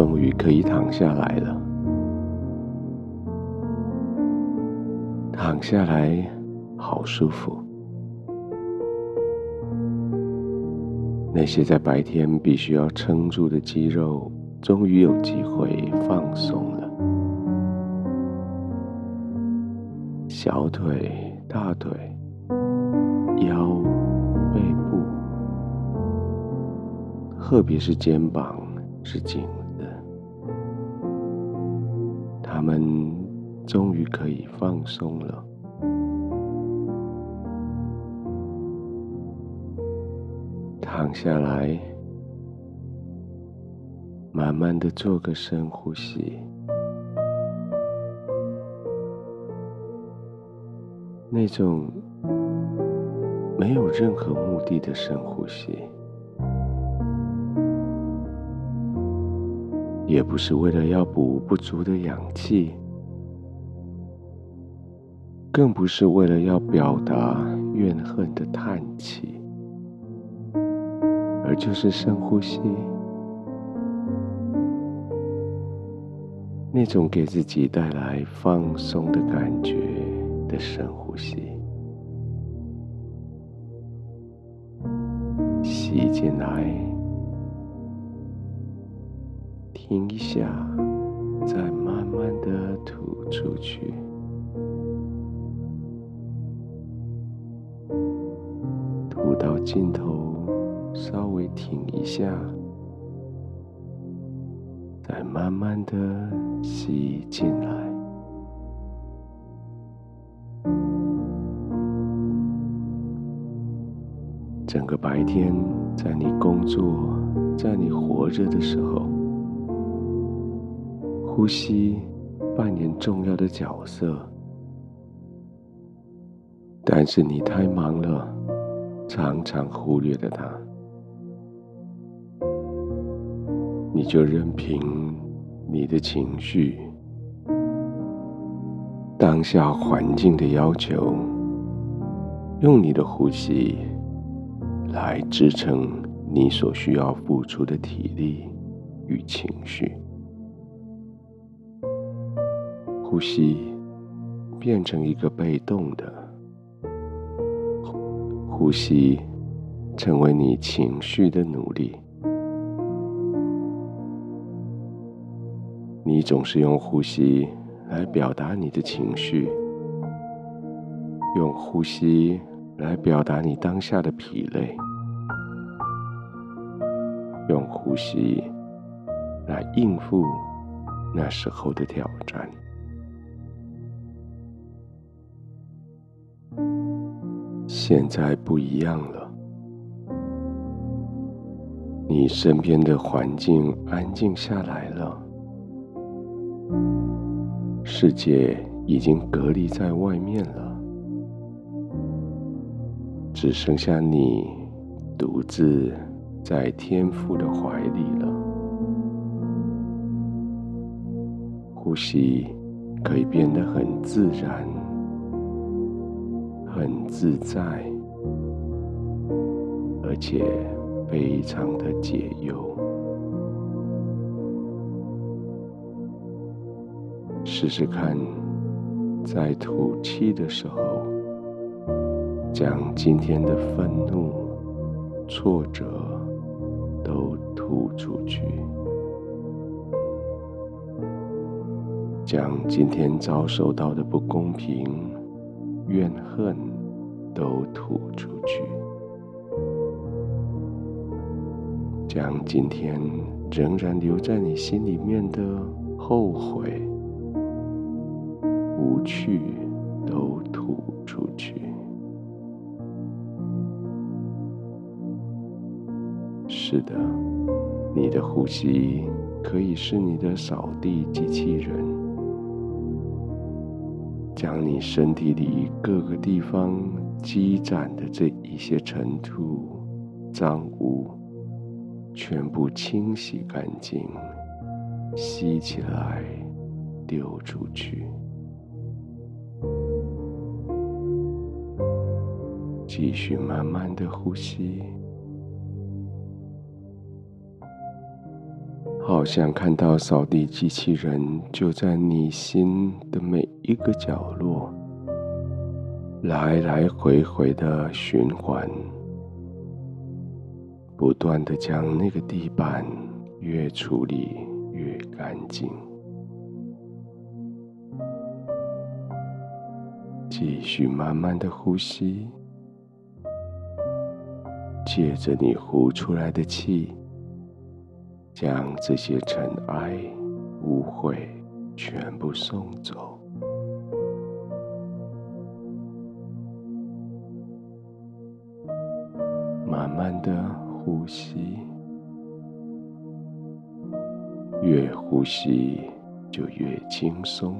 终于可以躺下来了。躺下来，好舒服。那些在白天必须要撑住的肌肉，终于有机会放松了。小腿、大腿、腰、背部，特别是肩膀是紧我们。终于可以放松了。躺下来，慢慢的做个深呼吸。那种没有任何目的的深呼吸，也不是为了要补不足的氧气。更不是为了要表达怨恨的叹气，而就是深呼吸，那种给自己带来放松的感觉的深呼吸，吸进来，停一下，再慢慢的吐出去。吐到尽头，稍微停一下，再慢慢的吸进来。整个白天，在你工作，在你活着的时候，呼吸扮演重要的角色，但是你太忙了。常常忽略了它，你就任凭你的情绪、当下环境的要求，用你的呼吸来支撑你所需要付出的体力与情绪，呼吸变成一个被动的。呼吸成为你情绪的努力，你总是用呼吸来表达你的情绪，用呼吸来表达你当下的疲累，用呼吸来应付那时候的挑战。现在不一样了，你身边的环境安静下来了，世界已经隔离在外面了，只剩下你独自在天父的怀里了。呼吸可以变得很自然。很自在，而且非常的解忧。试试看，在吐气的时候，将今天的愤怒、挫折都吐出去，将今天遭受到的不公平。怨恨都吐出去，将今天仍然留在你心里面的后悔、无趣都吐出去。是的，你的呼吸可以是你的扫地机器人。将你身体里各个地方积攒的这一些尘土、脏污，全部清洗干净，吸起来，丢出去。继续慢慢的呼吸，好像看到扫地机器人就在你心的每一个角落，来来回回的循环，不断的将那个地板越处理越干净。继续慢慢的呼吸，借着你呼出来的气。将这些尘埃、污秽全部送走。慢慢的呼吸，越呼吸就越轻松，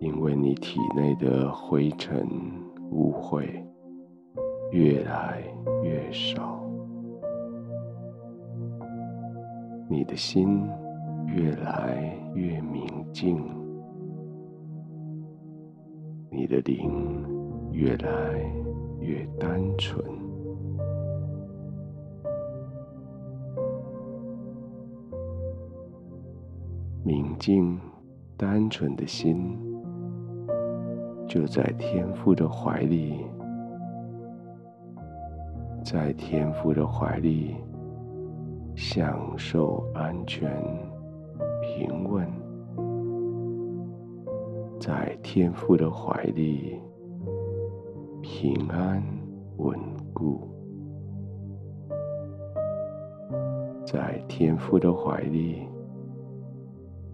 因为你体内的灰尘、污秽越来越少。你的心越来越明净，你的灵越来越单纯。明净、单纯的心，就在天父的怀里，在天父的怀里。享受安全、平稳，在天父的怀里平安稳固，在天父的怀里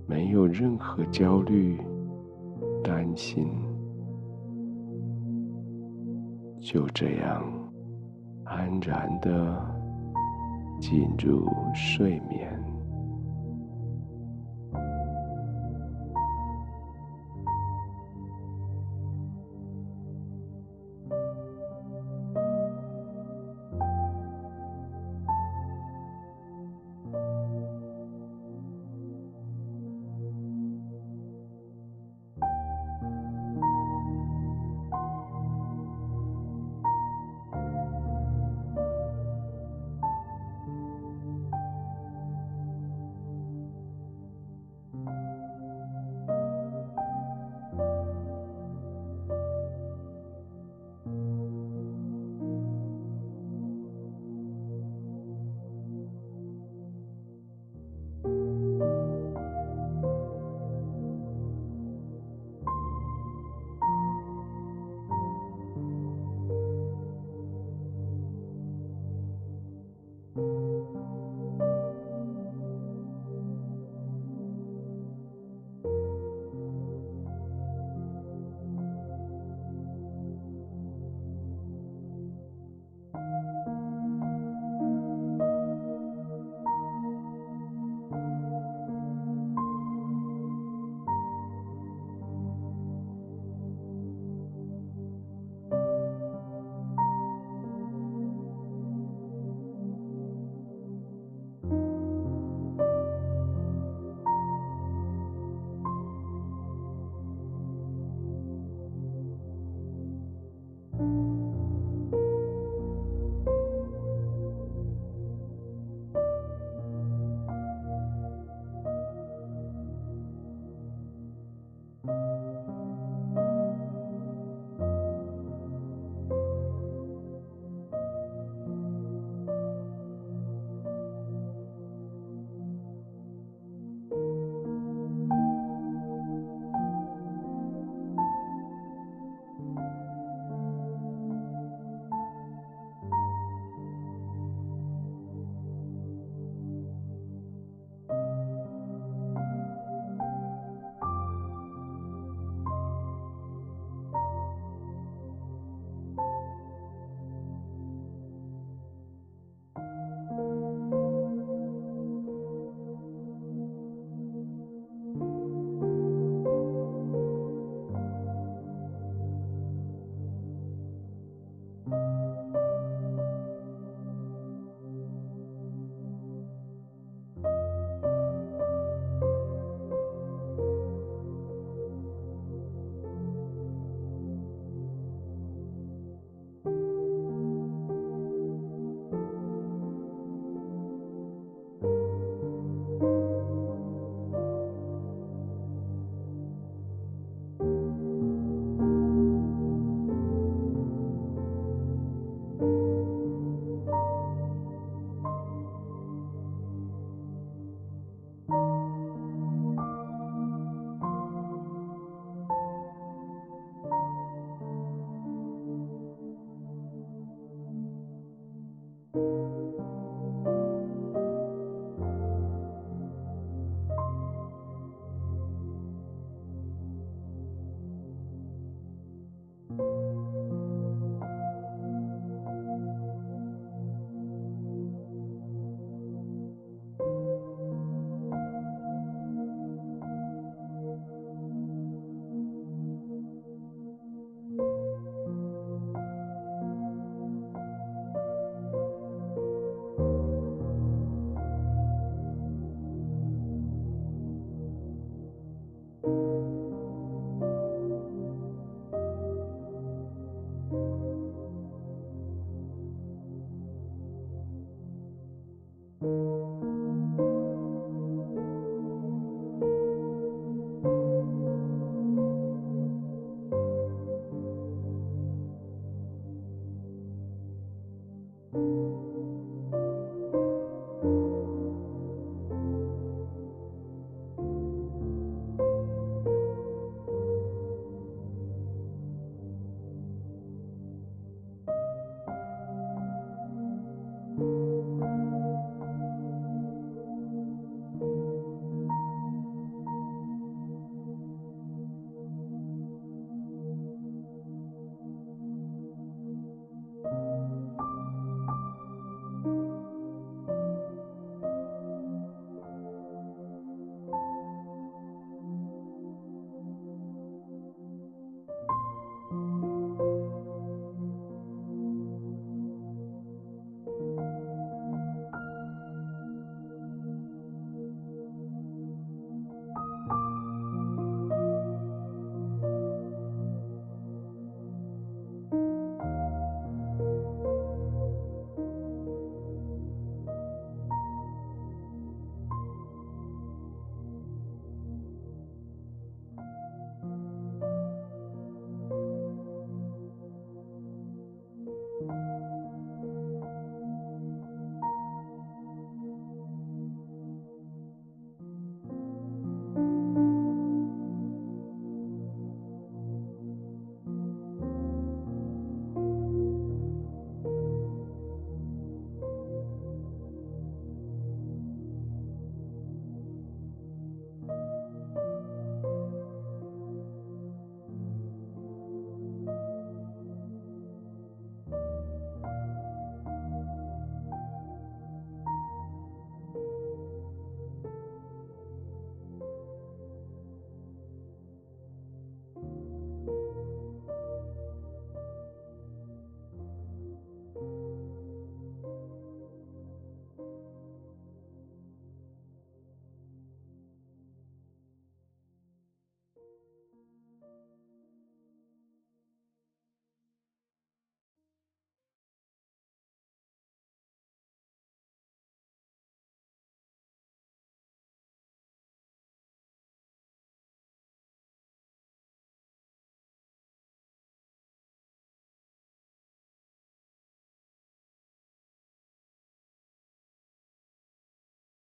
没有任何焦虑、担心，就这样安然的。进入睡眠。